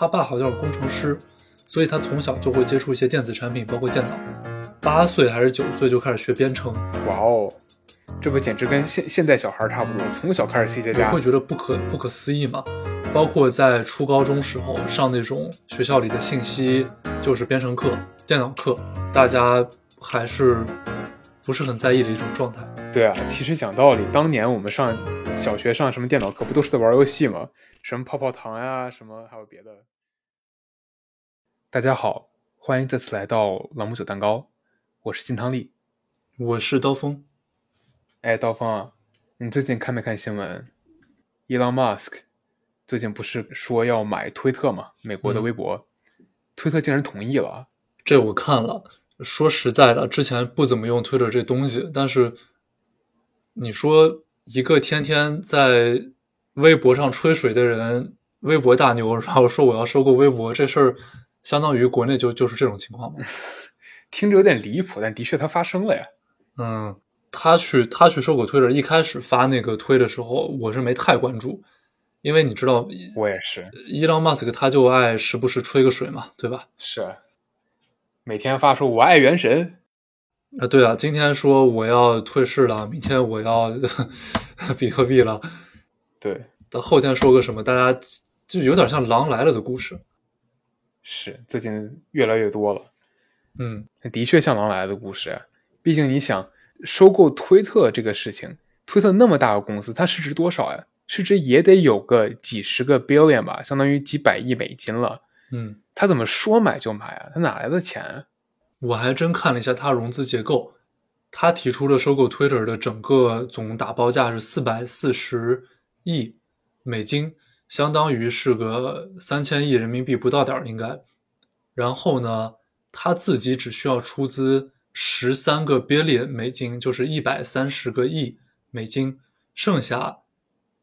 他爸好像是工程师，所以他从小就会接触一些电子产品，包括电脑。八岁还是九岁就开始学编程，哇哦，这不简直跟现现代小孩差不多，从小开始 C 加加。会觉得不可不可思议吗？包括在初高中时候上那种学校里的信息就是编程课、电脑课，大家还是不是很在意的一种状态。对啊，其实讲道理，当年我们上小学上什么电脑课，不都是在玩游戏吗？什么泡泡糖呀，什么还有别的。大家好，欢迎再次来到朗姆酒蛋糕。我是金汤力，我是刀锋。哎，刀锋啊，你最近看没看新闻？Elon Musk 最近不是说要买推特吗？美国的微博，推特竟然同意了。这我看了。说实在的，之前不怎么用推特这东西，但是你说一个天天在微博上吹水的人，微博大牛，然后说我要收购微博，这事儿相当于国内就就是这种情况吗？听着有点离谱，但的确它发生了呀。嗯，他去他去收购推特，一开始发那个推的时候，我是没太关注，因为你知道，我也是。伊朗马斯克他就爱时不时吹个水嘛，对吧？是，每天发说“我爱元神”啊，对啊，今天说我要退市了，明天我要 比特币了，对，到后天说个什么，大家就有点像狼来了的故事。是，最近越来越多了。嗯，的确像狼来了的故事。毕竟你想收购推特这个事情，推特那么大个公司，它市值多少呀？市值也得有个几十个 billion 吧，相当于几百亿美金了。嗯，他怎么说买就买啊？他哪来的钱？我还真看了一下他融资结构，他提出了收购 Twitter 的整个总打包价是四百四十亿美金，相当于是个三千亿人民币不到点儿应该。然后呢？他自己只需要出资十三个 billion 美金，就是一百三十个亿美金，剩下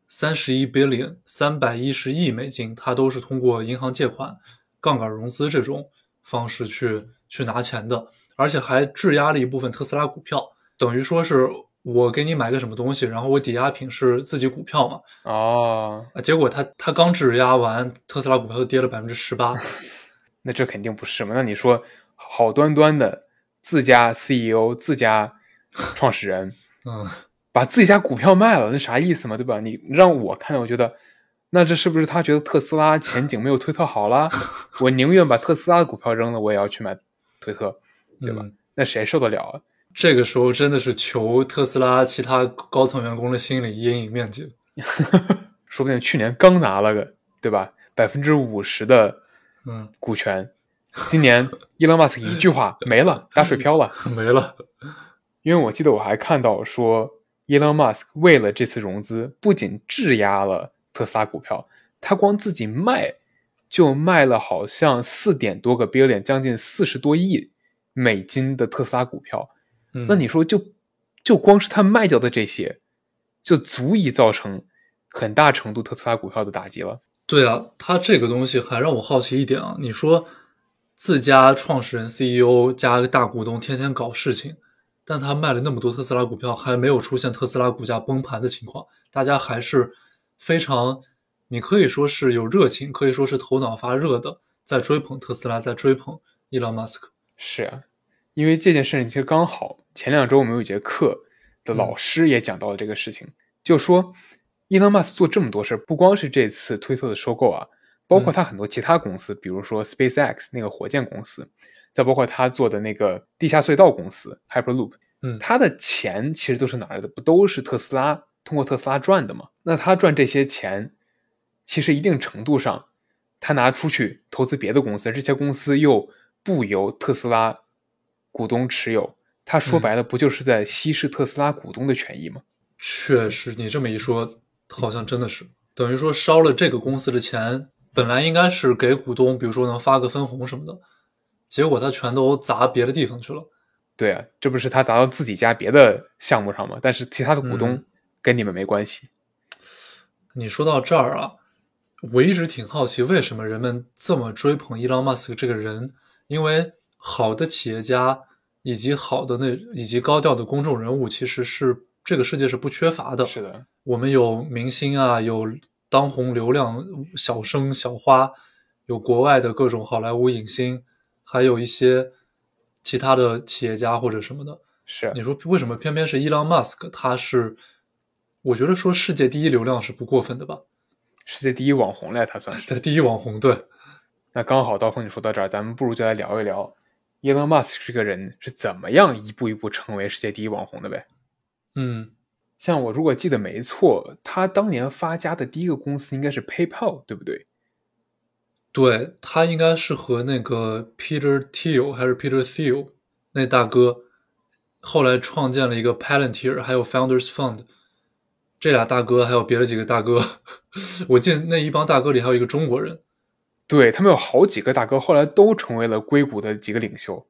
三十一 billion 三百一十亿美金，他都是通过银行借款、杠杆融资这种方式去去拿钱的，而且还质押了一部分特斯拉股票，等于说是我给你买个什么东西，然后我抵押品是自己股票嘛？哦，结果他他刚质押完，特斯拉股票就跌了百分之十八，那这肯定不是嘛？那你说？好端端的自家 CEO、自家创始人，嗯，把自己家股票卖了，那啥意思嘛？对吧？你让我看，我觉得，那这是不是他觉得特斯拉前景没有推特好了？我宁愿把特斯拉的股票扔了，我也要去买推特，对吧？那谁受得了啊？这个时候真的是求特斯拉其他高层员工的心理阴影面积，说不定去年刚拿了个，对吧？百分之五十的嗯股权。今年，伊隆马斯克一句话 没了，打水漂了，没了。因为我记得我还看到说，伊隆马斯克为了这次融资，不仅质押了特斯拉股票，他光自己卖就卖了好像四点多个 billion，将近四十多亿美金的特斯拉股票。那你说，就就光是他卖掉的这些，就足以造成很大程度特斯拉股票的打击了。对啊，他这个东西还让我好奇一点啊，你说。自家创始人 CEO 加个大股东，天天搞事情，但他卖了那么多特斯拉股票，还没有出现特斯拉股价崩盘的情况，大家还是非常，你可以说是有热情，可以说是头脑发热的，在追捧特斯拉，在追捧伊朗马斯克。是啊，因为这件事情其实刚好前两周我们有一节课的老师也讲到了这个事情，就说伊朗马斯做这么多事不光是这次推特的收购啊。包括他很多其他公司，比如说 SpaceX 那个火箭公司，再包括他做的那个地下隧道公司 Hyperloop，嗯，他的钱其实都是哪来的？不都是特斯拉通过特斯拉赚的吗？那他赚这些钱，其实一定程度上，他拿出去投资别的公司，这些公司又不由特斯拉股东持有，他说白了不就是在稀释特斯拉股东的权益吗？确实，你这么一说，好像真的是等于说烧了这个公司的钱。本来应该是给股东，比如说能发个分红什么的，结果他全都砸别的地方去了。对啊，这不是他砸到自己家别的项目上吗？但是其他的股东跟你们没关系。你说到这儿啊，我一直挺好奇，为什么人们这么追捧伊朗马斯克这个人？因为好的企业家以及好的那以及高调的公众人物，其实是这个世界是不缺乏的。是的，我们有明星啊，有。当红流量小生小花，有国外的各种好莱坞影星，还有一些其他的企业家或者什么的。是你说为什么偏偏是伊朗马斯克？他是，我觉得说世界第一流量是不过分的吧？世界第一网红了，他算是。第一网红，对。那刚好，刀锋你说到这儿，咱们不如就来聊一聊伊隆马斯克这个人是怎么样一步一步成为世界第一网红的呗？嗯，像我如果记得没错，他当年发家的第一个公司应该是 PayPal，对不对？对他应该是和那个 Peter Thiel 还是 Peter Thiel 那大哥，后来创建了一个 Palantir，还有 Founders Fund。这俩大哥还有别的几个大哥，我记得那一帮大哥里还有一个中国人。对他们有好几个大哥，后来都成为了硅谷的几个领袖。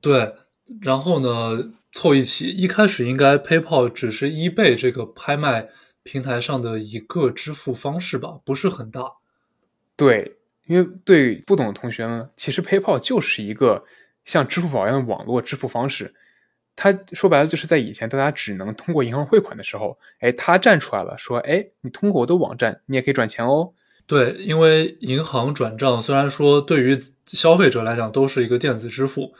对，然后呢，凑一起，一开始应该 PayPal 只是 eBay 这个拍卖平台上的一个支付方式吧，不是很大。对，因为对不懂的同学呢，其实 PayPal 就是一个像支付宝一样的网络支付方式。他说白了就是在以前大家只能通过银行汇款的时候，哎，他站出来了，说，哎，你通过我的网站，你也可以转钱哦。对，因为银行转账虽然说对于消费者来讲都是一个电子支付，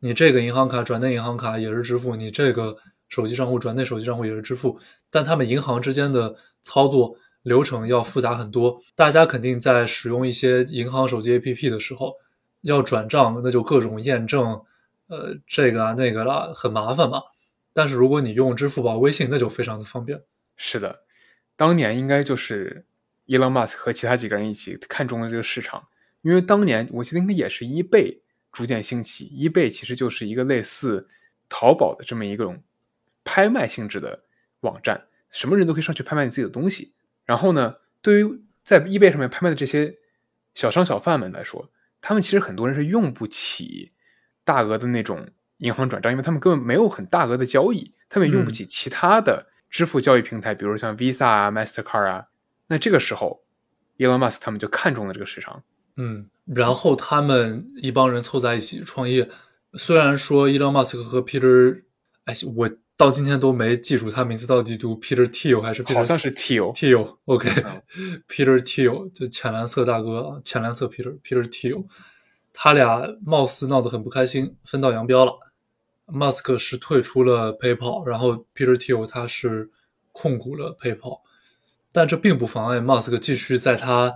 你这个银行卡转那银行卡也是支付，你这个手机账户转那手机账户也是支付，但他们银行之间的操作流程要复杂很多。大家肯定在使用一些银行手机 APP 的时候，要转账那就各种验证，呃，这个啊那个啦，很麻烦嘛。但是如果你用支付宝、微信，那就非常的方便。是的，当年应该就是。伊隆马斯克和其他几个人一起看中了这个市场，因为当年我记得应该也是 eBay 逐渐兴起，eBay 其实就是一个类似淘宝的这么一种拍卖性质的网站，什么人都可以上去拍卖你自己的东西。然后呢，对于在 eBay 上面拍卖的这些小商小贩们来说，他们其实很多人是用不起大额的那种银行转账，因为他们根本没有很大额的交易，他们也用不起其他的支付交易平台，比如像 Visa 啊、Mastercard 啊。那这个时候，Elon Musk 他们就看中了这个市场，嗯，然后他们一帮人凑在一起创业。虽然说 Elon Musk 和 Peter，哎，我到今天都没记住他名字到底读 Peter Thiel 还是好像是 Thiel，Thiel，OK，Peter Thiel 就浅蓝色大哥啊，浅蓝色 Peter，Peter Thiel，他俩貌似闹得很不开心，分道扬镳了。Musk 是退出了 PayPal，然后 Peter Thiel 他是控股了 PayPal。但这并不妨碍马斯克继续在他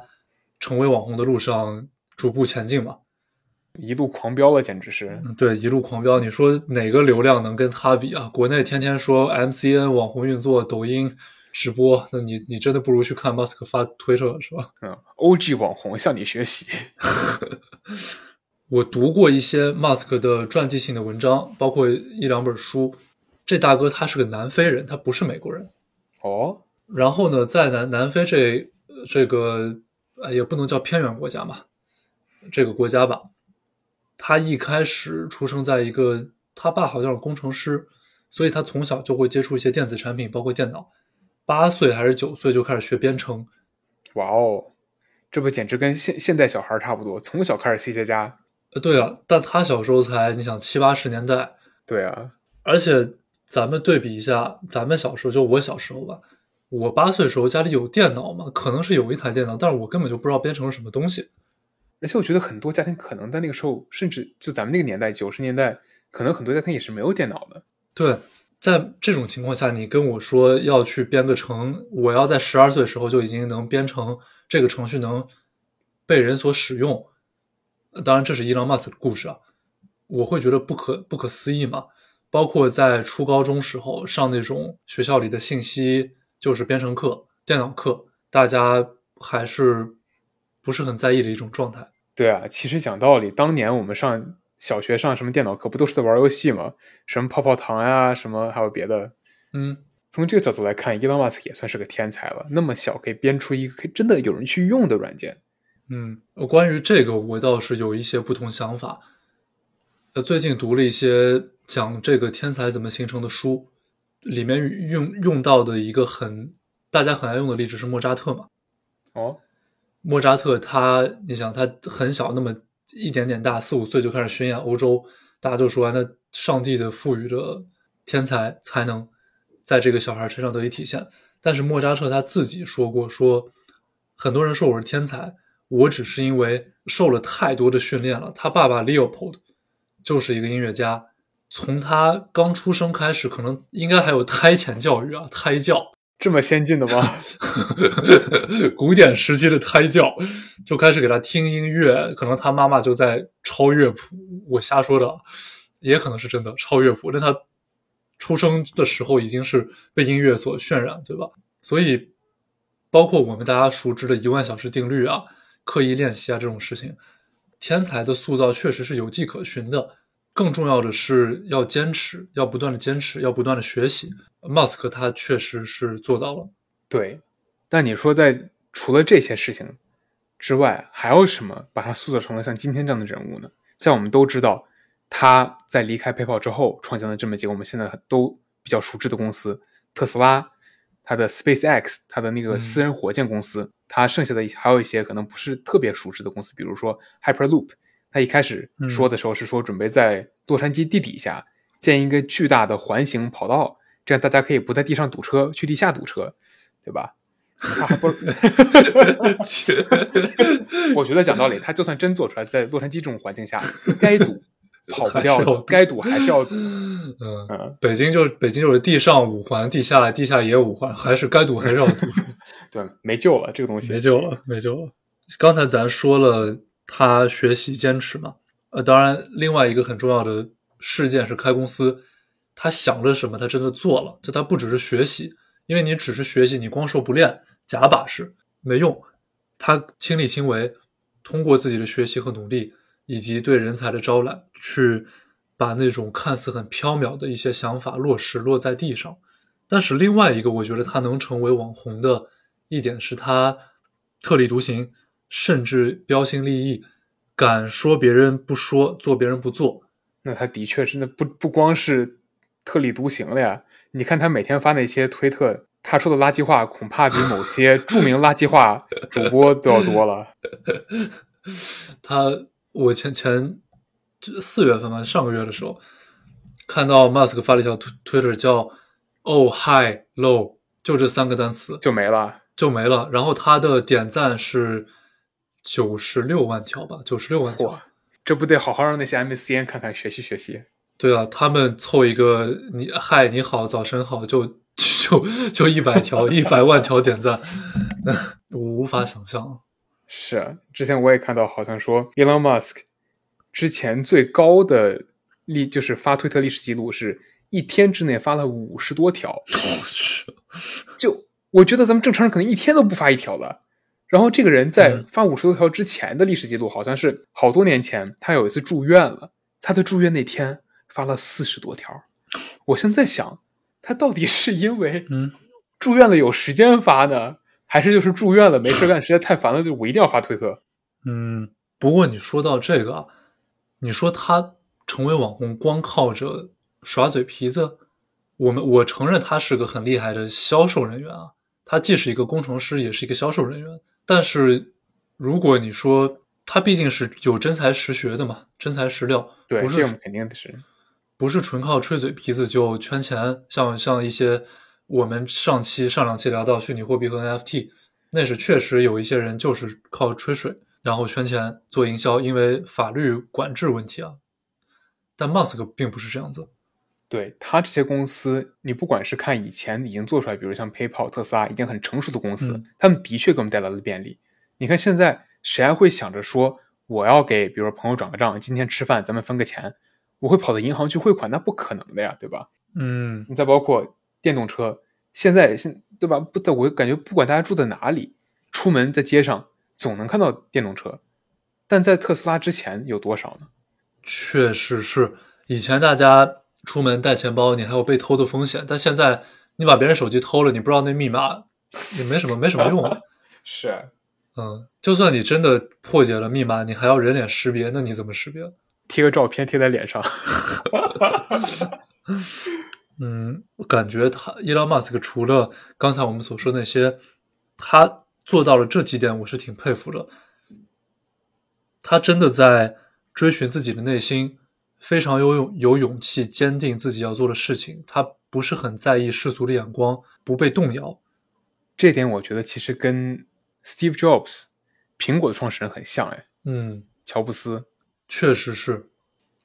成为网红的路上逐步前进嘛，一路狂飙了，简直是对一路狂飙。你说哪个流量能跟他比啊？国内天天说 MCN 网红运作、抖音直播，那你你真的不如去看马斯克发推特是吧？嗯，OG 网红向你学习。我读过一些 Musk 的传记性的文章，包括一两本书。这大哥他是个南非人，他不是美国人。哦。然后呢，在南南非这这个也不能叫偏远国家嘛，这个国家吧，他一开始出生在一个，他爸好像是工程师，所以他从小就会接触一些电子产品，包括电脑。八岁还是九岁就开始学编程。哇哦，这不简直跟现现代小孩差不多，从小开始 C 加加。呃，对啊，但他小时候才你想七八十年代。对啊，而且咱们对比一下，咱们小时候就我小时候吧。我八岁的时候家里有电脑嘛？可能是有一台电脑，但是我根本就不知道编程是什么东西。而且我觉得很多家庭可能在那个时候，甚至就咱们那个年代，九十年代，可能很多家庭也是没有电脑的。对，在这种情况下，你跟我说要去编个程，我要在十二岁的时候就已经能编程这个程序，能被人所使用。当然，这是伊朗马斯的故事啊，我会觉得不可不可思议嘛。包括在初高中时候上那种学校里的信息。就是编程课、电脑课，大家还是不是很在意的一种状态。对啊，其实讲道理，当年我们上小学上什么电脑课，不都是在玩游戏吗？什么泡泡糖呀，什么还有别的。嗯，从这个角度来看，伊隆马斯也算是个天才了。那么小可以编出一个可以真的有人去用的软件。嗯，关于这个我倒是有一些不同想法。呃，最近读了一些讲这个天才怎么形成的书。里面用用到的一个很大家很爱用的例子是莫扎特嘛？哦，莫扎特他，你想他很小，那么一点点大，四五岁就开始巡演欧洲，大家就说那上帝的赋予的天才才能在这个小孩身上得以体现。但是莫扎特他自己说过，说很多人说我是天才，我只是因为受了太多的训练了。他爸爸 Leopold 就是一个音乐家，从他刚出生开始，可能应该还有胎前教育啊，胎教。这么先进的吗？古典时期的胎教就开始给他听音乐，可能他妈妈就在抄乐谱。我瞎说的，也可能是真的抄乐谱。但他出生的时候已经是被音乐所渲染，对吧？所以，包括我们大家熟知的一万小时定律啊、刻意练习啊这种事情，天才的塑造确实是有迹可循的。更重要的是要坚持，要不断的坚持，要不断的学习。马斯克他确实是做到了。对，但你说在除了这些事情之外，还有什么把他塑造成了像今天这样的人物呢？像我们都知道，他在离开 PayPal 之后，创建了这么几个我们现在都比较熟知的公司：特斯拉、他的 SpaceX、他的那个私人火箭公司。他剩下的还有一些可能不是特别熟知的公司，比如说 Hyperloop。他一开始说的时候是说准备在洛杉矶地底下建一个巨大的环形跑道，这样大家可以不在地上堵车，去地下堵车，对吧？他还不，我觉得讲道理，他就算真做出来，在洛杉矶这种环境下，该堵跑不掉的，该堵还是要堵。嗯，北京就是北京就是地上五环，地下地下也五环，还是该堵还是要堵。对，没救了，这个东西没救了，没救了。刚才咱说了。他学习坚持嘛，呃，当然，另外一个很重要的事件是开公司，他想着什么，他真的做了。就他不只是学习，因为你只是学习，你光说不练，假把式没用。他亲力亲为，通过自己的学习和努力，以及对人才的招揽，去把那种看似很缥缈的一些想法落实落在地上。但是另外一个，我觉得他能成为网红的一点是他特立独行。甚至标新立异，敢说别人不说，做别人不做。那他的确是，那不不光是特立独行了呀。你看他每天发那些推特，他说的垃圾话恐怕比某些著名垃圾话主播都要多了。他，我前前四月份吧，上个月的时候，看到 Musk 发了一条推推特，叫 “Oh Hi Low”，就这三个单词就没了，就没了。然后他的点赞是。九十六万条吧，九十六万条，这不得好好让那些 MCN 看看学习学习？对啊，他们凑一个你嗨你好早晨好，就就就一百条 一百万条点赞，我无法想象。是，之前我也看到，好像说 Elon Musk 之前最高的历就是发推特历史记录是一天之内发了五十多条。我去，就我觉得咱们正常人可能一天都不发一条了。然后这个人在发五十多条之前的历史记录，好像是好多年前，他有一次住院了，他在住院那天发了四十多条。我现在想，他到底是因为嗯住院了有时间发呢，还是就是住院了没事干，实在太烦了，就我一定要发推特？嗯，不过你说到这个，你说他成为网红光靠着耍嘴皮子，我们我承认他是个很厉害的销售人员啊，他既是一个工程师，也是一个销售人员。但是，如果你说他毕竟是有真才实学的嘛，真材实料，对，不是肯定是，不是纯靠吹嘴皮子就圈钱。像像一些我们上期上两期聊到虚拟货币和 NFT，那是确实有一些人就是靠吹水然后圈钱做营销，因为法律管制问题啊。但 Musk 并不是这样子。对他这些公司，你不管是看以前已经做出来，比如像 PayPal、特斯拉已经很成熟的公司，他们的确给我们带来了便利。你看现在谁还会想着说我要给，比如说朋友转个账，今天吃饭咱们分个钱，我会跑到银行去汇款？那不可能的呀，对吧？嗯，你再包括电动车，现在现对吧？不，我感觉不管大家住在哪里，出门在街上总能看到电动车。但在特斯拉之前有多少呢？确实是，以前大家。出门带钱包，你还有被偷的风险。但现在你把别人手机偷了，你不知道那密码，也没什么没什么用。是，嗯，就算你真的破解了密码，你还要人脸识别，那你怎么识别？贴个照片贴在脸上。嗯，我感觉他伊朗马斯克除了刚才我们所说那些，他做到了这几点，我是挺佩服的。他真的在追寻自己的内心。非常有勇有勇气，坚定自己要做的事情。他不是很在意世俗的眼光，不被动摇。这点我觉得其实跟 Steve Jobs 苹果的创始人很像哎，嗯，乔布斯。确实是。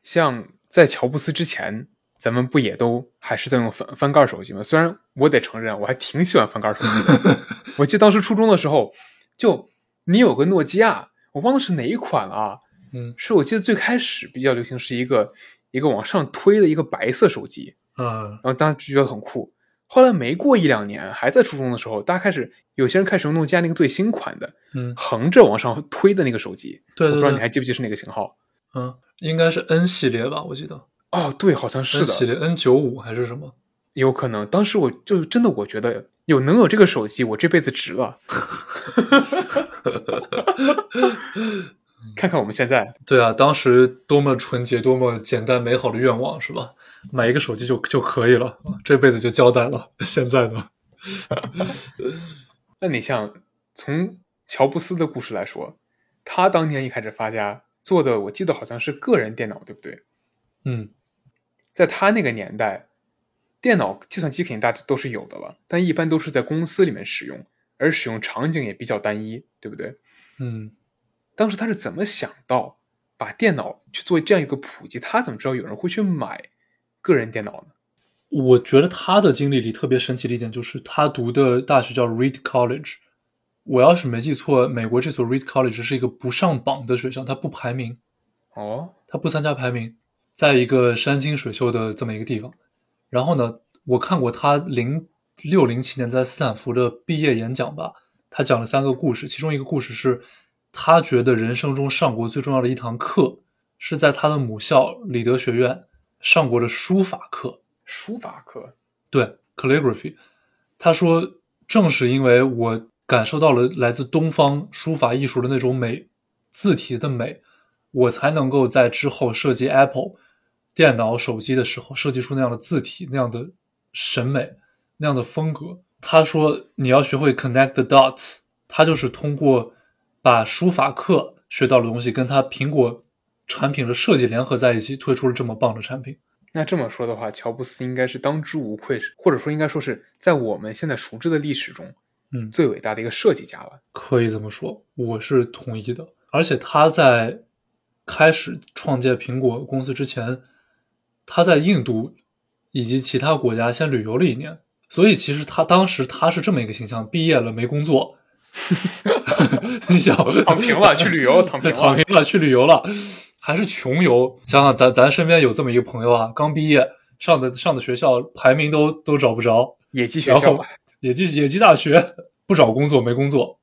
像在乔布斯之前，咱们不也都还是在用翻翻盖手机吗？虽然我得承认，我还挺喜欢翻盖手机的。我记得当时初中的时候，就你有个诺基亚，我忘了是哪一款了啊。嗯是我记得最开始比较流行是一个一个往上推的一个白色手机，嗯然后当时就觉得很酷。后来没过一两年，还在初中的时候，大家开始有些人开始用诺基亚那个最新款的嗯，横着往上推的那个手机。对对我不知道你，还记不记得是哪个型号？嗯，应该是 N 系列吧，我记得哦，对，好像是的。N 九五还是什么？有可能，当时我就真的我觉得有能有这个手机，我这辈子值了。看看我们现在，对啊，当时多么纯洁、多么简单美好的愿望是吧？买一个手机就就可以了，啊这辈子就交代了。现在呢？那你像从乔布斯的故事来说，他当年一开始发家做的，我记得好像是个人电脑，对不对？嗯，在他那个年代，电脑、计算机肯定大家都是有的了，但一般都是在公司里面使用，而使用场景也比较单一，对不对？嗯，当时他是怎么想到把电脑去做这样一个普及？他怎么知道有人会去买个人电脑呢？我觉得他的经历里特别神奇的一点就是，他读的大学叫 Reed College。我要是没记错，美国这所 Reed College 是一个不上榜的学校，它不排名，哦，它不参加排名，在一个山清水秀的这么一个地方。然后呢，我看过他零六零七年在斯坦福的毕业演讲吧，他讲了三个故事，其中一个故事是他觉得人生中上过最重要的一堂课，是在他的母校里德学院上过的书法课。书法课，对，calligraphy。他说，正是因为我感受到了来自东方书法艺术的那种美，字体的美，我才能够在之后设计 Apple 电脑、手机的时候设计出那样的字体、那样的审美、那样的风格。他说，你要学会 connect the dots，他就是通过把书法课学到的东西跟他苹果产品的设计联合在一起，推出了这么棒的产品。那这么说的话，乔布斯应该是当之无愧，或者说应该说是在我们现在熟知的历史中，嗯最伟大的一个设计家了。可以这么说，我是同意的。而且他在开始创建苹果公司之前，他在印度以及其他国家先旅游了一年，所以其实他当时他是这么一个形象：毕业了没工作，你想躺平了，去旅游，躺平了，躺平了去旅游了，还是穷游。想想咱咱身边有这么一个朋友啊，刚毕业上的上的学校排名都都找不着，野鸡学然后校。野鸡野鸡大学不找工作没工作，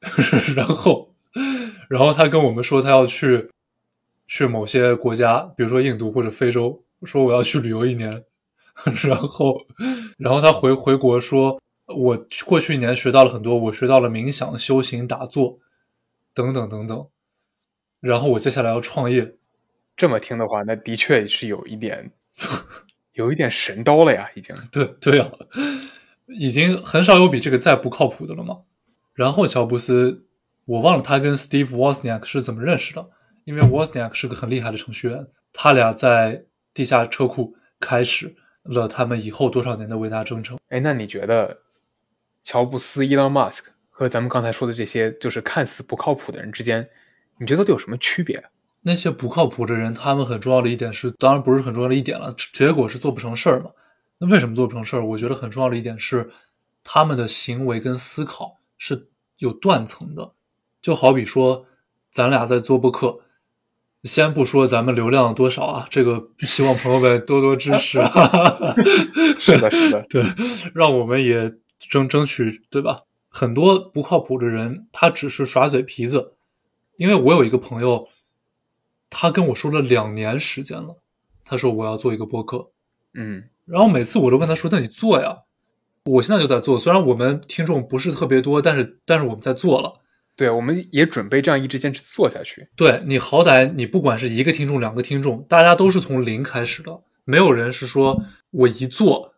然后然后他跟我们说他要去去某些国家，比如说印度或者非洲，说我要去旅游一年，然后然后他回回国说，我过去一年学到了很多，我学到了冥想、修行、打坐等等等等，然后我接下来要创业，这么听的话，那的确是有一点，有一点神叨了呀，已经。对对啊，已经很少有比这个再不靠谱的了嘛。然后乔布斯，我忘了他跟 Steve Wozniak 是怎么认识的，因为 Wozniak 是个很厉害的程序员，他俩在地下车库开始了他们以后多少年的伟大征程。哎，那你觉得乔布斯、伊朗马斯克和咱们刚才说的这些就是看似不靠谱的人之间，你觉得到底有什么区别？那些不靠谱的人，他们很重要的一点是，当然不是很重要的一点了，结果是做不成事儿嘛。那为什么做不成事儿？我觉得很重要的一点是，他们的行为跟思考是有断层的。就好比说，咱俩在做播客，先不说咱们流量多少啊，这个 希望朋友们多多支持啊。是的，是的，对，让我们也争争取，对吧？很多不靠谱的人，他只是耍嘴皮子。因为我有一个朋友，他跟我说了两年时间了，他说我要做一个播客，嗯，然后每次我都跟他说：“那你做呀？”我现在就在做，虽然我们听众不是特别多，但是但是我们在做了。对，我们也准备这样一直坚持做下去。对你好歹你不管是一个听众、两个听众，大家都是从零开始的，没有人是说我一做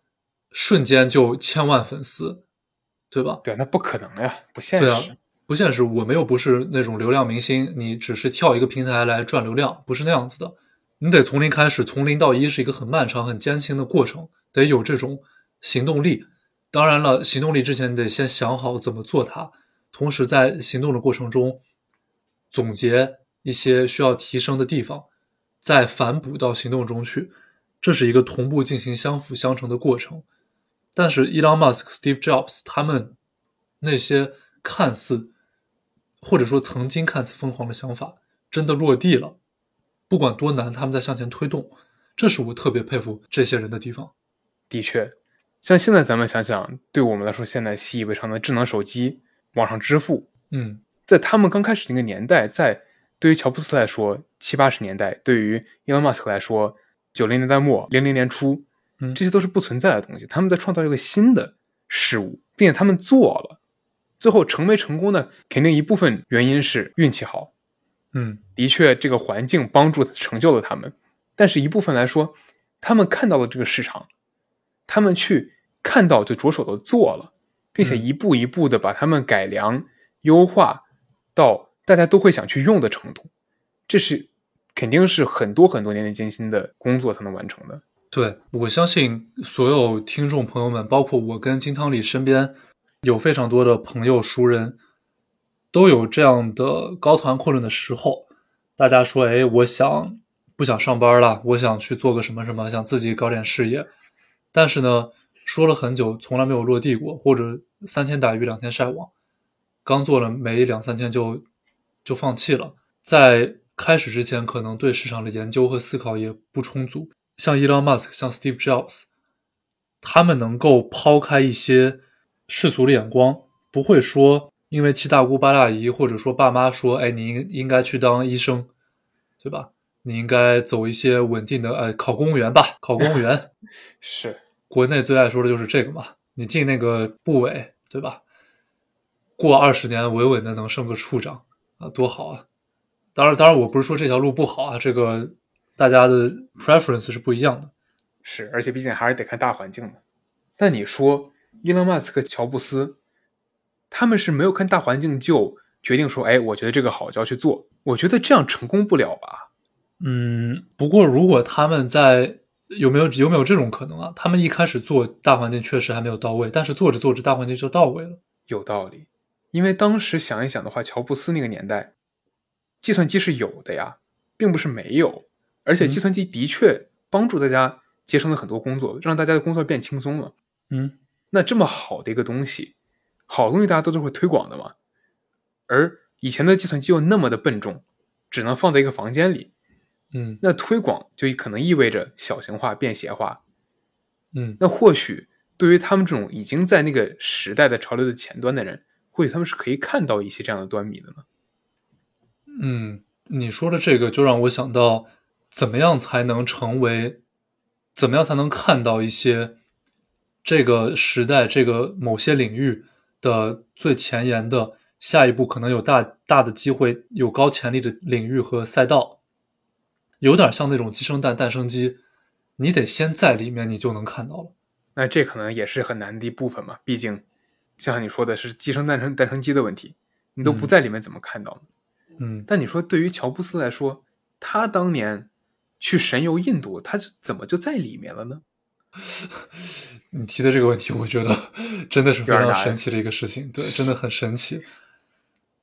瞬间就千万粉丝，对吧？对，那不可能呀，不现对啊实。不现实。我们又不是那种流量明星，你只是跳一个平台来赚流量，不是那样子的。你得从零开始，从零到一是一个很漫长、很艰辛的过程，得有这种行动力。当然了，行动力之前你得先想好怎么做它，同时在行动的过程中，总结一些需要提升的地方，再反哺到行动中去，这是一个同步进行、相辅相成的过程。但是，Elon Musk、Steve Jobs 他们那些看似或者说曾经看似疯狂的想法，真的落地了，不管多难，他们在向前推动，这是我特别佩服这些人的地方。的确，像现在咱们想想，对我们来说，现在习以为常的智能手机、网上支付，嗯在他们刚开始那个年代，在对于乔布斯来说，七八十年代；对于伊隆马斯克来说，九零年代末、零零年初，嗯这些都是不存在的东西。他们在创造一个新的事物，并且他们做了，最后成没成功呢？肯定一部分原因是运气好，嗯的确这个环境帮助成就了他们，但是一部分来说，他们看到了这个市场，他们去看到就着手的做了，并且嗯一步一步的把它们改良、优化到大家都会想去用的程度，这是肯定是很多很多年的艰辛的工作才能完成的。对，我相信所有听众朋友们，包括我跟金汤里身边有非常多的朋友熟人，都有这样的高谈阔论的时候。大家说，哎，我想不想上班了？我想去做个什么什么，想自己搞点事业。但是呢，说了很久，从来没有落地过，或者三天打鱼两天晒网，刚做了没两三天就就放弃了。在开始之前，可能对市场的研究和思考也不充足。像 Elon Musk、像 Steve Jobs，他们能够抛开一些世俗的眼光，不会说因为七大姑八大姨或者说爸妈说，哎，你应应该去当医生，对吧？你应该走一些稳定的，哎，考公务员吧，考公务员。是，国内最爱说的就是这个嘛，你进那个部委，对吧？过二十年稳稳的能升个处长啊，多好啊！当然，当然，我不是说这条路不好啊，这个大家的 preference 是不一样的。是，而且毕竟还是得看大环境的。但你说伊隆马斯克、乔布斯，他们是没有看大环境就决定说，哎，我觉得这个好就要去做。我觉得这样成功不了吧？嗯，不过如果他们在有没有有没有这种可能啊？他们一开始做大环境确实还没有到位，但是做着做着大环境就到位了。有道理，因为当时想一想的话，乔布斯那个年代，计算机是有的呀，并不是没有，而且嗯计算机的确帮助大家节省了很多工作，让大家的工作变轻松了。嗯那这么好的一个东西，好东西大家都是会推广的嘛。而以前的计算机又那么的笨重，只能放在一个房间里，嗯那推广就可能意味着小型化、便携化。嗯那或许对于他们这种已经在那个时代的潮流的前端的人，或许他们是可以看到一些这样的端倪的呢。嗯，你说的这个就让我想到，怎么样才能成为，怎么样才能看到一些这个时代、这个某些领域的最前沿的下一步可能有大大的机会、有高潜力的领域和赛道，有点像那种鸡生蛋，蛋生鸡，你得先在里面，你就能看到了。那这可能也是很难的一部分嘛，毕竟像你说的是鸡生蛋生蛋生鸡的问题，你都不嗯在里面怎么看到呢？嗯但你说对于乔布斯来说，他当年去神游印度，他是怎么就在里面了呢？你提的这个问题，我觉得真的是非常神奇的一个事情，对，真的很神奇。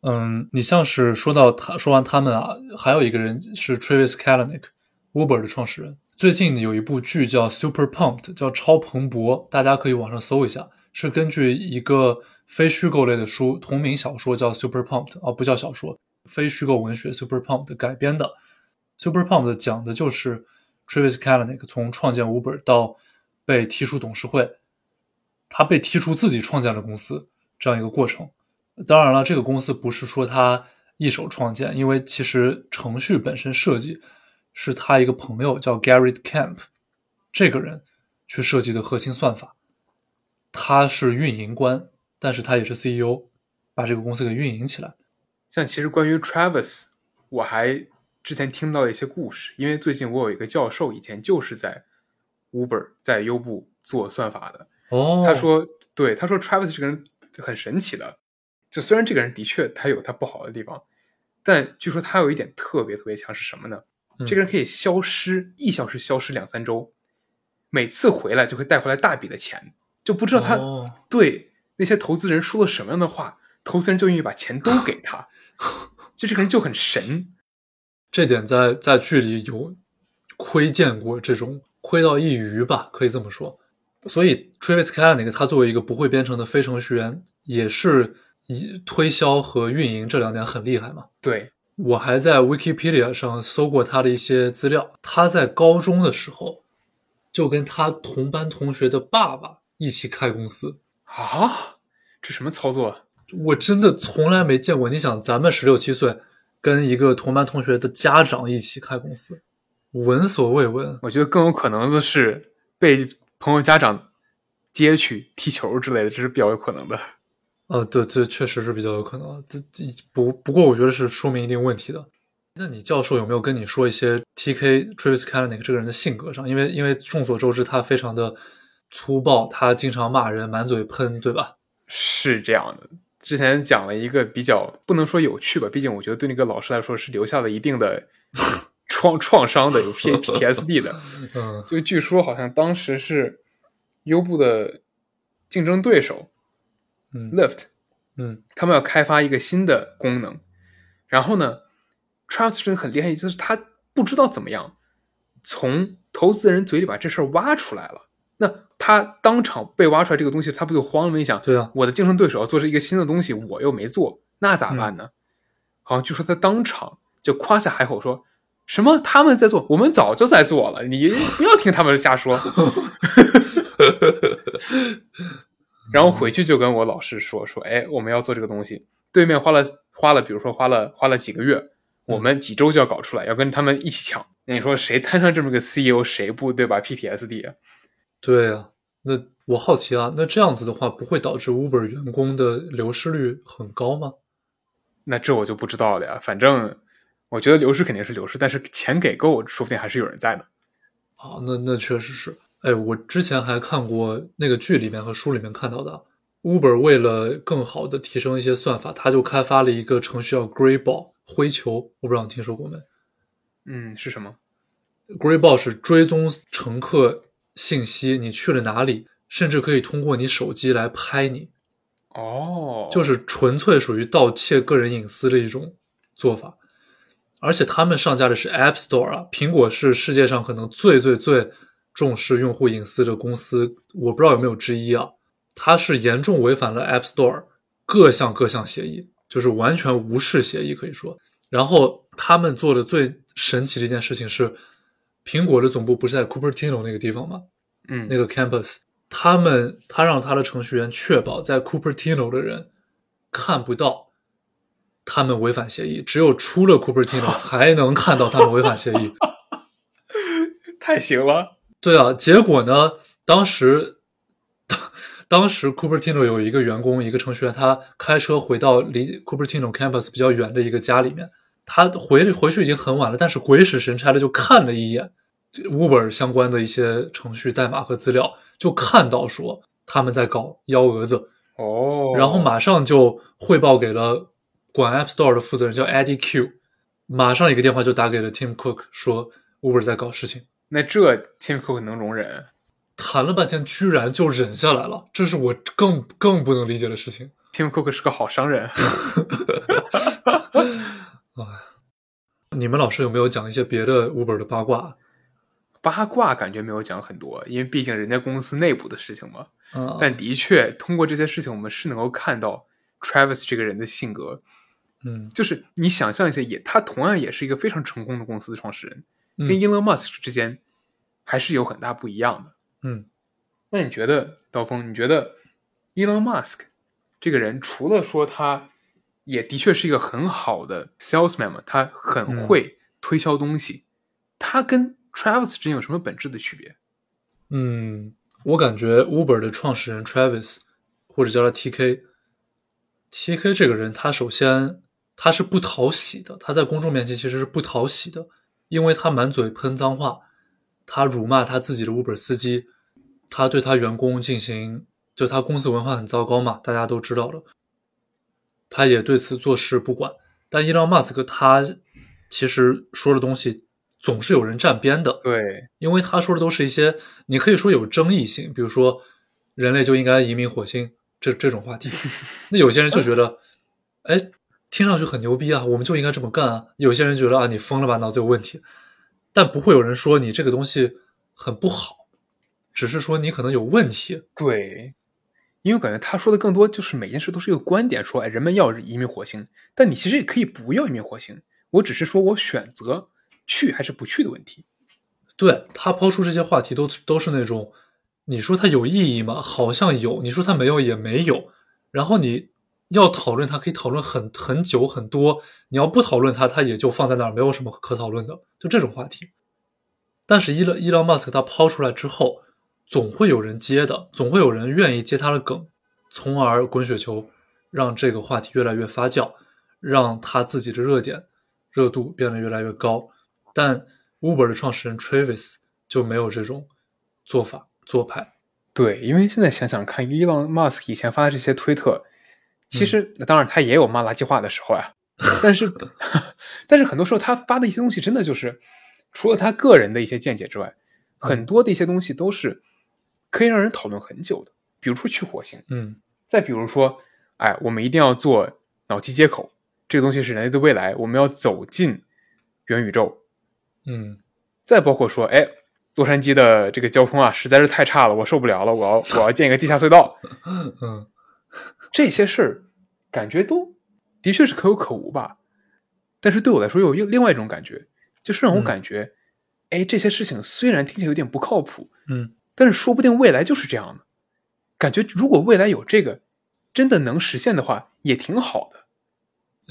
嗯，你像是说到他，说完他们啊，还有一个人是 Travis Kalanick，Uber 的创始人。最近有一部剧叫《Super Pumped》，叫《超蓬勃》，大家可以网上搜一下，是根据一个非虚构类的书同名小说叫《Super Pumped》啊，不叫小说，非虚构文学《Super Pumped》改编的。《Super Pumped》讲的就是 Travis Kalanick 从创建 Uber 到被踢出董事会，他被踢出自己创建的公司这样一个过程。当然了，这个公司不是说他一手创建，因为其实程序本身设计是他一个朋友叫 Garrett Camp 这个人去设计的核心算法。他是运营官，但是他也是 CEO，把这个公司给运营起来。像其实关于 Travis，我还之前听到了一些故事，因为最近我有一个教授，以前就是在 Uber 在优步做算法的。哦，他说，对，他说 Travis 这个人很神奇的，就虽然这个人的确他有他不好的地方，但据说他有一点特别特别强是什么呢？嗯这个人可以消失，一小时消失两三周，每次回来就会带回来大笔的钱，就不知道他哦对那些投资人说了什么样的话，投资人就愿意把钱都给他。就这个人就很神。这点在在剧里有窥见过这种窥到一隅吧，可以这么说。所以 Travis Kalanick 他作为一个不会编程的非程序员，也是以推销和运营这两点很厉害嘛。对，我还在 Wikipedia 上搜过他的一些资料，他在高中的时候就跟他同班同学的爸爸一起开公司。啊，这什么操作？我真的从来没见过。你想，咱们十六七岁，跟一个同班同学的家长一起开公司，闻所未闻。我觉得更有可能的是被朋友家长接去踢球之类的，这是比较有可能的。呃，对，这确实是比较有可能。这这不不过，我觉得是说明一定问题的。那你教授有没有跟你说一些 T.K. Travis Kalanick 这个人的性格上？因为因为众所周知，他非常的粗暴，他经常骂人，满嘴喷，对吧？是这样的。之前讲了一个比较不能说有趣吧，毕竟我觉得对那个老师来说是留下了一定的 创创伤的，有 P P S D 的。嗯就据说好像当时是优步的竞争对手嗯 Lyft，嗯他们要开发一个新的功能，然后呢人很厉害，就是他不知道怎么样从投资人嘴里把这事儿挖出来了。那他当场被挖出来这个东西，他不就慌了吗？你想，对啊，我的竞争对手要做这一个新的东西，我又没做，那咋办呢？好像据说他当场就夸下海口说。什么？他们在做，我们早就在做了。你不要听他们瞎说。然后回去就跟我老师说说，哎，我们要做这个东西。对面花了花了，比如说花了花了几个月，我们几周就要搞出来，要跟他们一起抢。那你说谁摊上这么个 CEO，谁不对吧？PTSD 啊。对啊。那我好奇啊，那这样子的话，不会导致 Uber 员工的流失率很高吗？那这我就不知道了呀。反正我觉得流失肯定是流失，但是钱给够，说不定还是有人在的。啊，那那确实是。哎，我之前还看过那个剧里面和书里面看到的，Uber 为了更好的提升一些算法，他就开发了一个程序叫 Greyball 灰球，我不知道你听说过没嗯，是什么？？Greyball 是追踪乘客信息，你去了哪里，甚至可以通过你手机来拍你，哦，就是纯粹属于盗窃个人隐私的一种做法。而且他们上架的是 App Store 啊，苹果是世界上可能最最最重视用户隐私的公司，我不知道有没有之一啊。它是严重违反了 App Store 各项各项协议，就是完全无视协议，可以说。然后他们做的最神奇的一件事情是，苹果的总部不是在 Cupertino 那个地方吗？嗯，那个 campus，他们他让他的程序员确保在 Cupertino 的人看不到他们违反协议，只有出了 Cupertino 才能看到他们违反协议。太行了。对啊，结果呢，当时 当时 Cupertino 有一个员工，一个程序员，他开车回到离 Cupertino campus 比较远的一个家里面，他回回去已经很晚了，但是鬼使神差的就看了一眼 Uber 相关的一些程序代码和资料，就看到说他们在搞幺蛾子，哦，然后马上就汇报给了管 App Store 的负责人叫 Eddie Q，马上一个电话就打给了 Tim Cook，说 Uber 在搞事情。那这 Tim Cook 能容忍？谈了半天，居然就忍下来了，这是我更更不能理解的事情。Tim Cook 是个好商人。你们老师有没有讲一些别的 Uber 的八卦？八卦感觉没有讲很多，因为毕竟人家公司内部的事情嘛。嗯，但的确，通过这些事情，我们是能够看到 Travis 这个人的性格。嗯就是你想象一下，也他同样也是一个非常成功的公司的创始人，跟嗯 Elon Musk 之间还是有很大不一样的。嗯那你觉得刀锋？你觉得 Elon Musk 这个人，除了说他也的确是一个很好的 salesman 嘛，他很嗯会推销东西，他跟 Travis 之间有什么本质的区别？嗯，我感觉 Uber 的创始人 Travis，或者叫他 TK，TK 这个人，他首先他是不讨喜的，他在公众面前其实是不讨喜的，因为他满嘴喷脏话，他辱骂他自己的 Uber 司机，他对他员工进行，就他公司文化很糟糕嘛，大家都知道了，他也对此坐视不管。但伊朗马斯克他其实说的东西总是有人站边的，对，因为他说的都是一些你可以说有争议性，比如说人类就应该移民火星这这种话题。那有些人就觉得，哎，听上去很牛逼啊，我们就应该这么干啊。有些人觉得啊，你疯了吧，脑子有问题，但不会有人说你这个东西很不好，只是说你可能有问题。对，因为我感觉他说的更多就是每件事都是一个观点，说哎，人们要移民火星，但你其实也可以不要移民火星。我只是说我选择去还是不去的问题。对他抛出这些话题都都是那种，你说它有意义吗？好像有，你说它没有也没有。然后你要讨论它，可以讨论很很久很多。你要不讨论它，它也就放在那儿，没有什么可讨论的，就这种话题。但是伊朗伊朗马斯克他抛出来之后，总会有人接的，总会有人愿意接他的梗，从而滚雪球，让这个话题越来越发酵，让他自己的热点热度变得越来越高。但 Uber 的创始人 Travis 就没有这种做法做派。对，因为现在想想看，伊朗马斯克以前发的这些推特，其实当然他也有骂垃圾话的时候呀，但是 但是很多时候他发的一些东西，真的就是除了他个人的一些见解之外，很多的一些东西都是可以让人讨论很久的。比如说去火星，嗯，再比如说，哎，我们一定要做脑机接口，这个东西是人类的未来，我们要走进元宇宙。嗯，再包括说，哎，洛杉矶的这个交通啊，实在是太差了，我受不了了，我要我要建一个地下隧道。嗯，这些事儿感觉都的确是可有可无吧。但是对我来说，又有另另外一种感觉，就是让我感觉，哎，这些事情虽然听起来有点不靠谱，嗯，但是说不定未来就是这样的。感觉如果未来有这个真的能实现的话，也挺好的。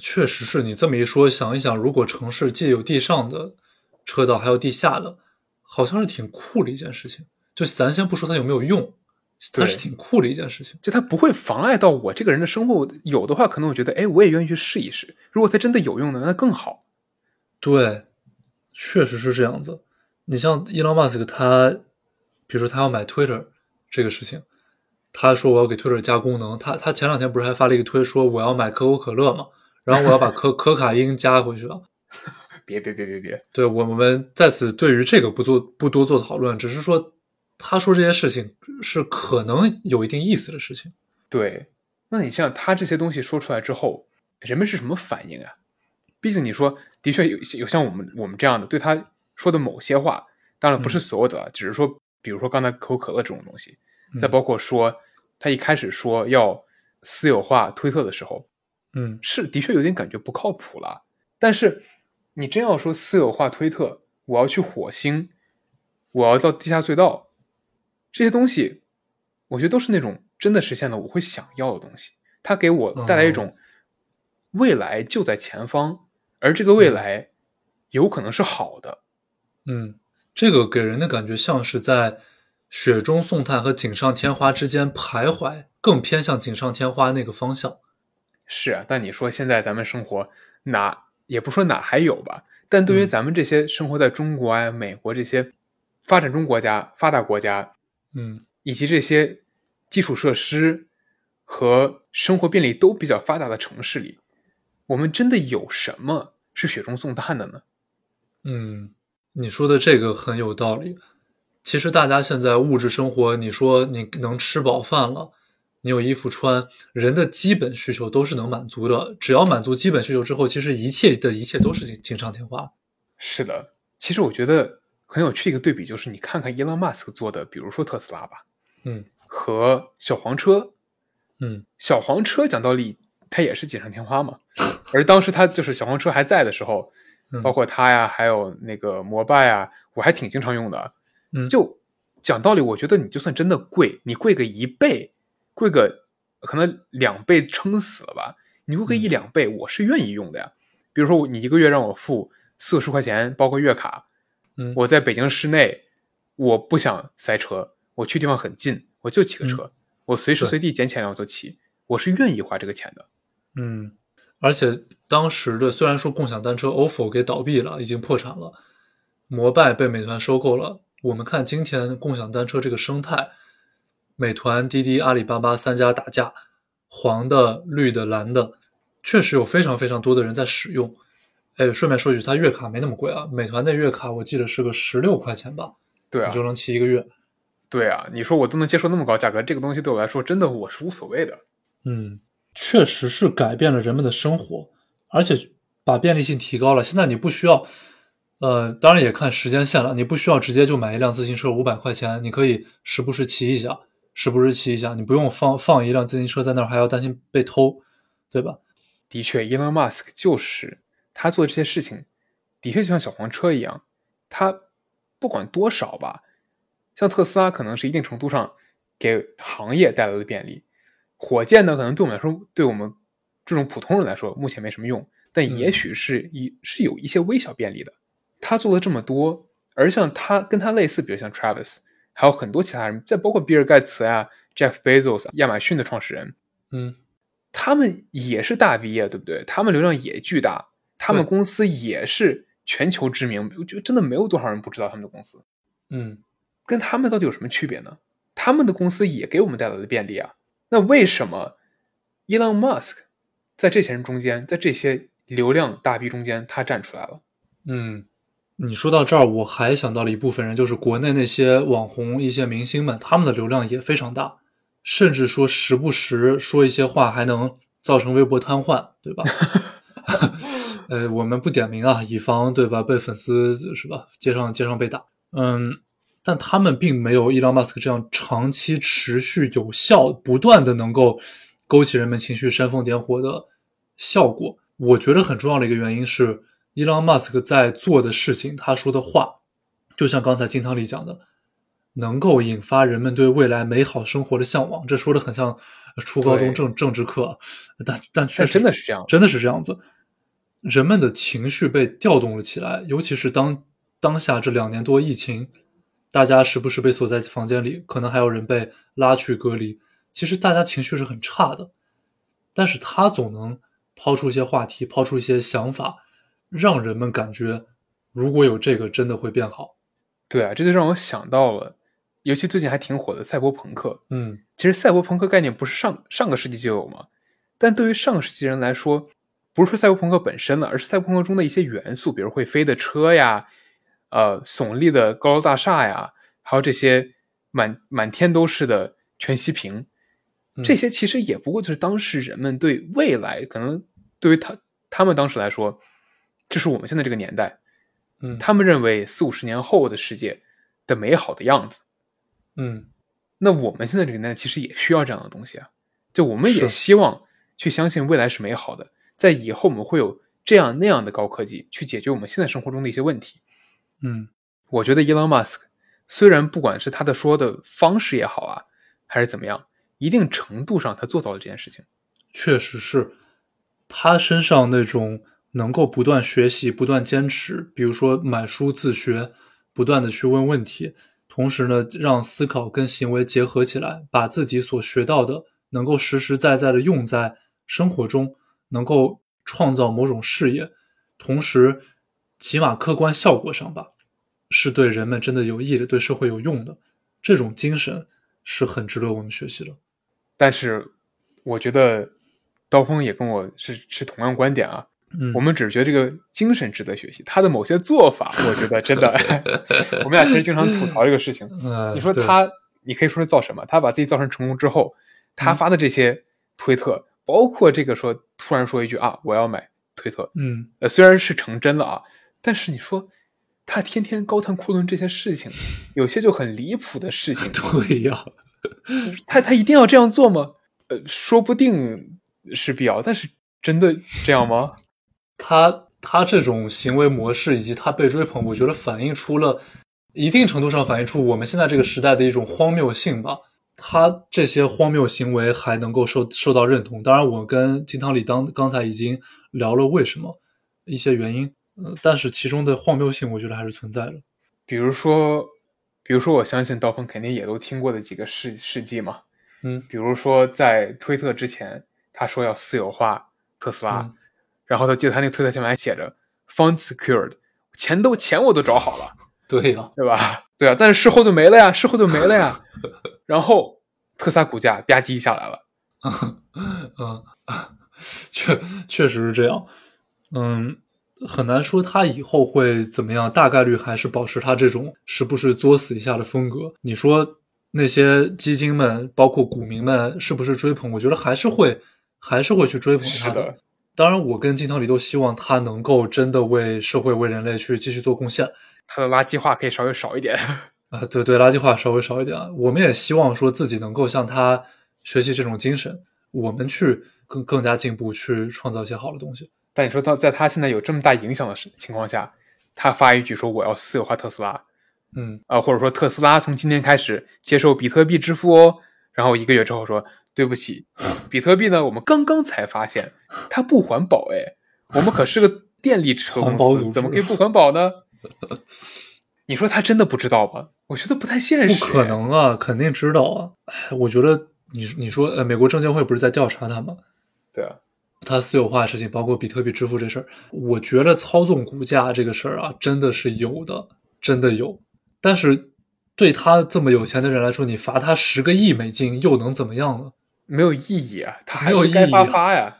确实是你这么一说，想一想，如果城市既有地上的。车道还有地下的，好像是挺酷的一件事情。就咱先不说它有没有用，它是挺酷的一件事情。就它不会妨碍到我这个人的生活，有的话可能我觉得，哎，我也愿意去试一试。如果它真的有用的，那更好。对，确实是这样子。你像伊朗马斯克，他比如说他要买 Twitter 这个事情，他说我要给 Twitter 加功能。他他前两天不是还发了一个推说我要买可口可乐嘛，然后我要把可 可卡因加回去了。别别别别别！对我们在此对于这个不做不多做讨论，只是说他说这些事情是可能有一定意思的事情。对，那你像他这些东西说出来之后，人们是什么反应啊？毕竟你说的确有有像我们我们这样的对他说的某些话，当然不是所有的，只是说比如说刚才可口可乐这种东西，再包括说他一开始说要私有化推特的时候，嗯，是的确有点感觉不靠谱了，但是。你真要说私有化推特，我要去火星，我要造地下隧道，这些东西，我觉得都是那种真的实现了我会想要的东西。它给我带来一种未来就在前方，而这个未来有可能是好的。嗯，这个给人的感觉像是在雪中送炭和锦上添花之间徘徊，更偏向锦上添花那个方向。是啊，但你说现在咱们生活哪？也不说哪还有吧，但对于咱们这些生活在中国啊、美国这些发展中国家、发达国家，嗯，以及这些基础设施和生活便利都比较发达的城市里，我们真的有什么是雪中送炭的呢？嗯，你说的这个很有道理。其实大家现在物质生活，你说你能吃饱饭了。你有衣服穿，人的基本需求都是能满足的。只要满足基本需求之后，其实一切的一切都是锦锦上添花。是的，其实我觉得很有趣一个对比就是，你看看伊隆马斯克做的，比如说特斯拉吧，嗯，和小黄车，嗯，小黄车讲道理，它也是锦上添花嘛。而当时他就是小黄车还在的时候，包括他呀，还有那个摩拜啊，我还挺经常用的。嗯，就讲道理，我觉得你就算真的贵，你贵个一倍。贵个可能两倍撑死了吧？你贵个一两倍，我是愿意用的呀。比如说，你一个月让我付四十块钱，包括月卡，嗯，我在北京市内，我不想塞车，我去地方很近，我就骑个车，我随时随地捡起来我就骑，我是愿意花这个钱的。嗯，而且当时的虽然说共享单车 ofo 给倒闭了，已经破产了，摩拜被美团收购了。我们看今天共享单车这个生态。美团、滴滴、阿里巴巴三家打架，黄的、绿的、蓝的，确实有非常非常多的人在使用。哎，顺便说一句，它月卡没那么贵啊。美团的月卡我记得是个十六块钱吧，对啊，你就能骑一个月。对啊，你说我都能接受那么高价格，这个东西对我来说真的我是无所谓的。嗯，确实是改变了人们的生活，而且把便利性提高了。现在你不需要，呃，当然也看时间线了，你不需要直接就买一辆自行车五百块钱，你可以时不时骑一下，时不时骑一下，你不用放放一辆自行车在那儿，还要担心被偷，对吧？的确，Elon Musk 就是他做这些事情，的确就像小黄车一样，他不管多少吧，像特斯拉可能是一定程度上给行业带来了便利，火箭呢可能对我们来说，对我们这种普通人来说目前没什么用，但也许是一是有一些微小便利的。他做了这么多，而像他跟他类似，比如像 Travis，还有很多其他人，再包括比尔盖茨呀、Jeff Bezos、亚马逊的创始人，嗯。他们也是大 V 啊，对不对？他们流量也巨大，他们公司也是全球知名。我觉得真的没有多少人不知道他们的公司。嗯，跟他们到底有什么区别呢？他们的公司也给我们带来了便利啊。那为什么 Elon Musk 在这些人中间，在这些流量大 V 中间，他站出来了？嗯，你说到这儿，我还想到了一部分人，就是国内那些网红、一些明星们，他们的流量也非常大。甚至说时不时说一些话，还能造成微博瘫痪，对吧？呃，我们不点名啊，以防对吧被粉丝是吧街上街上被打。嗯，但他们并没有伊朗马斯克这样长期持续有效、不断的能够勾起人们情绪、煽风点火的效果。我觉得很重要的一个原因是，伊朗马斯克在做的事情，他说的话，就像刚才金汤里讲的。能够引发人们对未来美好生活的向往，这说的很像初高中政政治课，但但确实真的是这样，真的是这样子。人们的情绪被调动了起来，尤其是当当下这两年多疫情，大家时不时被锁在房间里，可能还有人被拉去隔离，其实大家情绪是很差的。但是他总能抛出一些话题，抛出一些想法，让人们感觉如果有这个，真的会变好。对啊，这就让我想到了。尤其最近还挺火的赛博朋克，嗯，其实赛博朋克概念不是上上个世纪就有吗？但对于上个世纪人来说，不是说赛博朋克本身了，而是赛博朋克中的一些元素，比如会飞的车呀，呃，耸立的高楼大厦呀，还有这些满满天都是的全息屏，这些其实也不过就是当时人们对未来，可能对于他他们当时来说，就是我们现在这个年代，嗯，他们认为四五十年后的世界的美好的样子。嗯，那我们现在这个年代其实也需要这样的东西啊，就我们也希望去相信未来是美好的，在以后我们会有这样那样的高科技去解决我们现在生活中的一些问题。嗯，我觉得 Elon Musk 虽然不管是他的说的方式也好啊，还是怎么样，一定程度上他做到了这件事情。确实是他身上那种能够不断学习、不断坚持，比如说买书自学，不断的去问问题。同时呢，让思考跟行为结合起来，把自己所学到的能够实实在在的用在生活中，能够创造某种事业，同时起码客观效果上吧，是对人们真的有益的，对社会有用的，这种精神是很值得我们学习的。但是，我觉得刀锋也跟我是是同样观点啊。嗯，我们只是觉得这个精神值得学习，他的某些做法，我觉得真的，我们俩其实经常吐槽这个事情。你说他，你可以说是造神嘛？他把自己造成成功之后，他发的这些推特，包括这个说突然说一句啊，我要买推特，嗯，呃，虽然是成真了啊，但是你说他天天高谈阔论这些事情，有些就很离谱的事情。对呀，他他一定要这样做吗？呃，说不定是必要，但是真的这样吗？他他这种行为模式以及他被追捧，我觉得反映出了一定程度上反映出我们现在这个时代的一种荒谬性吧。他这些荒谬行为还能够受受到认同，当然我跟金汤里当刚才已经聊了为什么一些原因，呃，但是其中的荒谬性我觉得还是存在的。比如说，比如说，我相信刀锋肯定也都听过的几个事事迹嘛，嗯，比如说在推特之前，他说要私有化特斯拉。然后他记得他那个推特下面还写着 “fund secured”，钱都钱我都找好了，对呀，对吧？对啊，但是事后就没了呀，事后就没了呀。然后特斯拉股价吧唧下来了，嗯，确确实是这样。嗯，很难说它以后会怎么样，大概率还是保持它这种时不时作死一下的风格。你说那些基金们，包括股民们，是不是追捧？我觉得还是会，还是会去追捧他的。当然，我跟金汤里都希望他能够真的为社会、为人类去继续做贡献。他的垃圾话可以稍微少一点。啊，对对，垃圾话稍微少一点。我们也希望说自己能够向他学习这种精神，我们去更更加进步，去创造一些好的东西。但你说到在他现在有这么大影响的情况下，他发一句说我要私有化特斯拉，嗯啊、或者说特斯拉从今天开始接受比特币支付哦，然后一个月之后说对不起，比特币呢我们刚刚才发现它不环保哎，我们可是个电力车公司，怎么可以不环保呢？你说他真的不知道吗？我觉得不太现实不。可。能啊，肯定知道啊。我觉得你你说，呃，美国证监会不是在调查他吗？对啊，他私有化的事情，包括比特币支付这事儿，我觉得操纵股价这个事儿啊，真的是有的，真的有。但是对他这么有钱的人来说，你罚他十个亿美金又能怎么样呢？没有意义啊，他还有是该发发呀。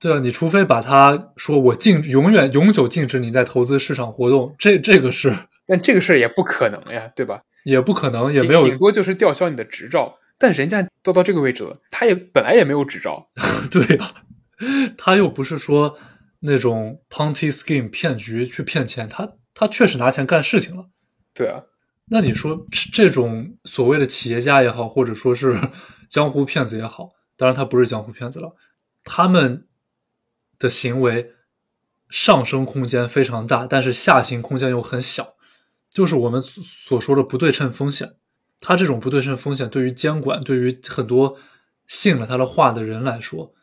对啊，你除非把他说我禁永远永久禁止你在投资市场活动，这这个是但这个事儿也不可能呀，对吧？也不可能，也没有顶多就是吊销你的执照。但人家都到这个位置了，他也本来也没有执照，对呀、他又不是说那种 Ponzi scheme 骗局去骗钱，他他确实拿钱干事情了。对啊，那你说这种所谓的企业家也好，或者说是江湖骗子也好，当然他不是江湖骗子了，他们的行为上升空间非常大，但是下行空间又很小，就是我们所所说的不对称风险。他这种不对称风险对于监管，对于很多信了他的话的人来说，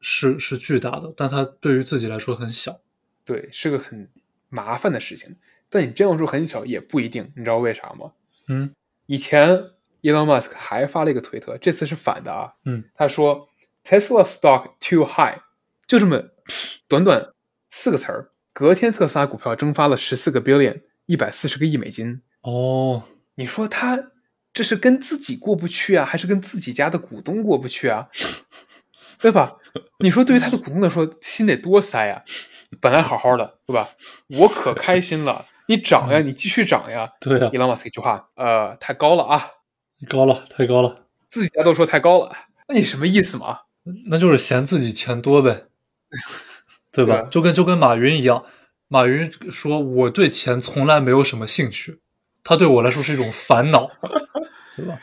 是是巨大的，但他对于自己来说很小。对，是个很麻烦的事情。但你这样说很小也不一定，你知道为啥吗？嗯以前 Elon Musk 还发了一个推特，这次是反的啊。嗯，他说 Tesla stock too high，就这么短短四个词儿，隔天特斯拉股票蒸发了十四个 billion，一百四十个亿美金。哦，你说他这是跟自己过不去啊，还是跟自己家的股东过不去啊？对吧？你说对于他的股东来说，心得多塞啊、本来好好的，对吧？我可开心了，你涨呀，你继续涨呀。对呀、伊朗马斯克一句话，呃，太高了啊，高了，太高了。自己家都说太高了，那你什么意思嘛？那就是嫌自己钱多呗，对吧？对就跟就跟马云一样，马云说我对钱从来没有什么兴趣，他对我来说是一种烦恼，对吧？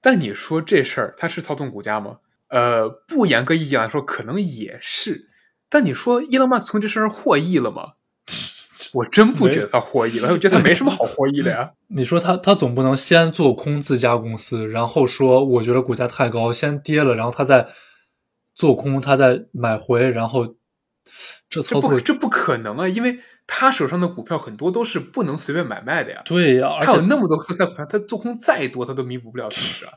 但你说这事儿，他是操纵股价吗？呃，不严格意义上来说，可能也是。但你说伊隆马斯克从这事儿获益了吗？我真不觉得他获益了，我觉得他没什么好获益的呀。你说他他总不能先做空自家公司，然后说我觉得股价太高，先跌了，然后他再做空，他再买回，然后这操作这不可能啊，因为他手上的股票很多都是不能随便买卖的呀。对呀，而且他有那么多特斯拉股票，他做空再多，他都弥补不了损失啊。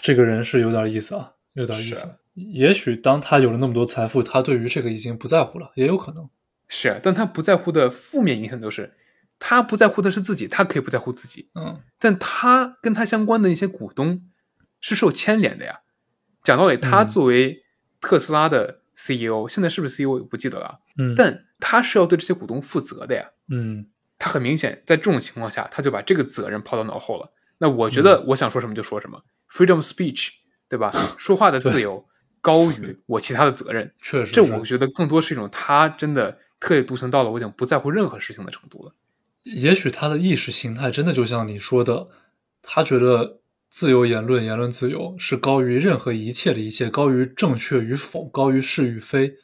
这个人是有点意思啊，有点意思。也许当他有了那么多财富，他对于这个已经不在乎了，也有可能。是，但他不在乎的负面影响就是，他不在乎的是自己，他可以不在乎自己，嗯，但他跟他相关的那些股东是受牵连的呀。讲道理，他嗯作为特斯拉的 CEO，、现在是不是 CEO 我不记得了，嗯，但他是要对这些股东负责的呀。嗯他很明显在这种情况下，他就把这个责任抛到脑后了。那我觉得我想说什么就说什么、f r e e d o m of speech，对吧？说话的自由高于我其他的责任。确实，这我觉得更多是一种他真的特立独行到了我已经不在乎任何事情的程度了。也许他的意识形态真的就像你说的，他觉得自由言论、言论自由是高于任何一切的一切，高于正确与否，高于是与非。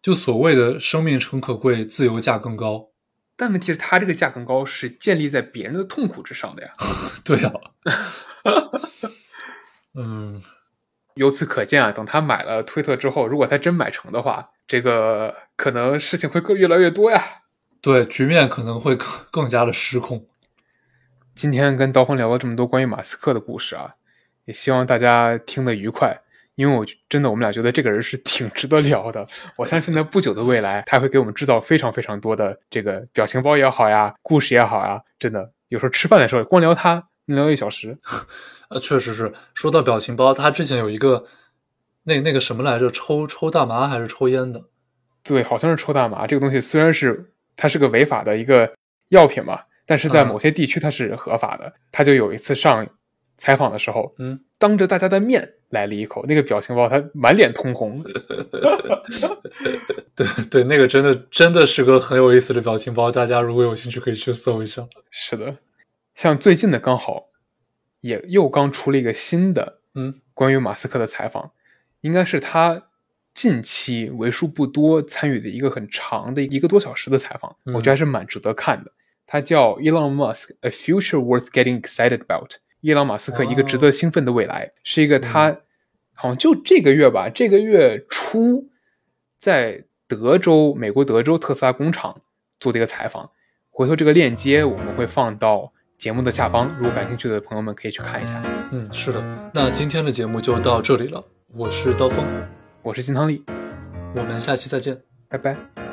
就所谓的生命诚可贵，自由价更高。但问题是，他这个价更高是建立在别人的痛苦之上的呀。对呀、嗯，由此可见啊，等他买了推特之后，如果他真买成的话，这个可能事情会更越来越多呀。对，局面可能会更更加的失控。今天跟刀锋聊了这么多关于马斯克的故事啊，也希望大家听得愉快。因为我真的，我们俩觉得这个人是挺值得聊的。我相信在不久的未来，他会给我们制造非常非常多的这个表情包也好呀，故事也好呀。真的，有时候吃饭的时候光聊他能聊一小时。呃，确实是。说到表情包，他之前有一个那那个什么来着，抽抽大麻还是抽烟的？对，好像是抽大麻这个东西，虽然是它是个违法的一个药品嘛，但是在嗯某些地区它是合法的。他就有一次上采访的时候，嗯，当着大家的面来了一口，那个表情包他满脸通红。对对，那个真的真的是个很有意思的表情包，大家如果有兴趣可以去搜一下。是的，像最近的刚好也又刚出了一个新的嗯关于马斯克的采访，应该是他近期为数不多参与的一个很长的一个多小时的采访，嗯我觉得还是蛮值得看的。他叫 Elon Musk: A Future Worth Getting Excited About。伊朗马斯克一个值得兴奋的未来，是一个他好像就这个月吧，这个月初在德州，美国德州特斯拉工厂做的一个采访。回头这个链接我们会放到节目的下方，如果感兴趣的朋友们可以去看一下。嗯，是的。那今天的节目就到这里了，我是刀锋，我是金汤力，我们下期再见。拜拜。